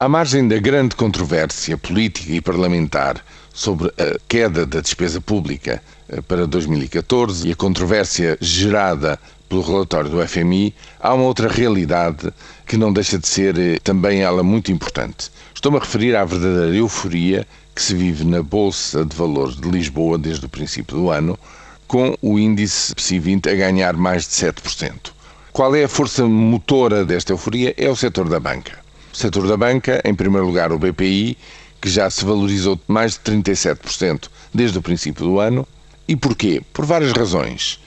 À margem da grande controvérsia política e parlamentar sobre a queda da despesa pública eh, para 2014 e a controvérsia gerada pelo relatório do FMI, há uma outra realidade que não deixa de ser eh, também ela muito importante. Estou-me a referir à verdadeira euforia que se vive na Bolsa de Valores de Lisboa desde o princípio do ano, com o índice PSI 20 a ganhar mais de 7%. Qual é a força motora desta euforia? É o setor da banca setor da banca, em primeiro lugar o BPI, que já se valorizou mais de 37% desde o princípio do ano. E porquê? Por várias razões.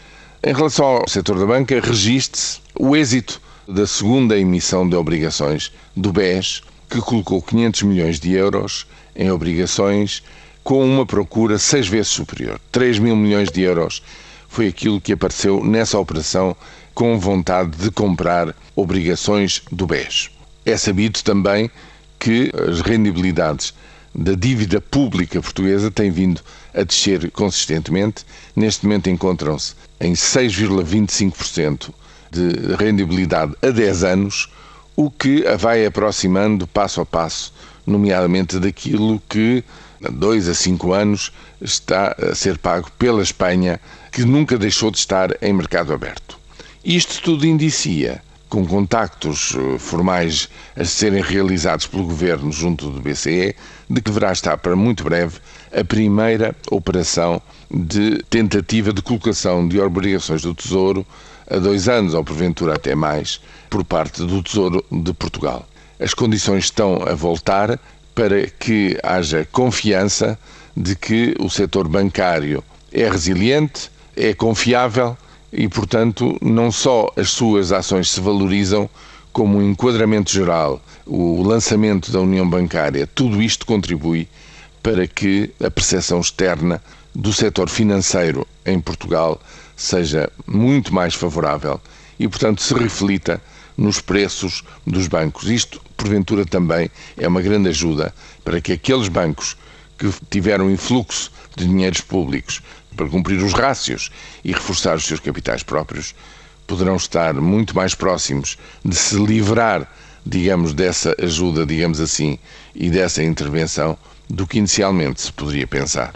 Em relação ao setor da banca, registre-se o êxito da segunda emissão de obrigações do BES, que colocou 500 milhões de euros em obrigações com uma procura seis vezes superior. 3 mil milhões de euros foi aquilo que apareceu nessa operação com vontade de comprar obrigações do BES. É sabido também que as rendibilidades da dívida pública portuguesa têm vindo a descer consistentemente. Neste momento encontram-se em 6,25% de rendibilidade a 10 anos, o que a vai aproximando passo a passo, nomeadamente daquilo que há 2 a 5 anos está a ser pago pela Espanha, que nunca deixou de estar em mercado aberto. Isto tudo indicia com contactos eh, formais a serem realizados pelo Governo junto do BCE, de que deverá estar para muito breve a primeira operação de tentativa de colocação de obrigações do Tesouro a dois anos, ou porventura até mais, por parte do Tesouro de Portugal. As condições estão a voltar para que haja confiança de que o setor bancário é resiliente, é confiável e, portanto, não só as suas ações se valorizam, como o enquadramento geral, o lançamento da União Bancária, tudo isto contribui para que a percepção externa do setor financeiro em Portugal seja muito mais favorável e, portanto, se reflita nos preços dos bancos. Isto, porventura, também é uma grande ajuda para que aqueles bancos que tiveram influxo de dinheiros públicos para cumprir os rácios e reforçar os seus capitais próprios, poderão estar muito mais próximos de se livrar, digamos, dessa ajuda, digamos assim, e dessa intervenção do que inicialmente se poderia pensar.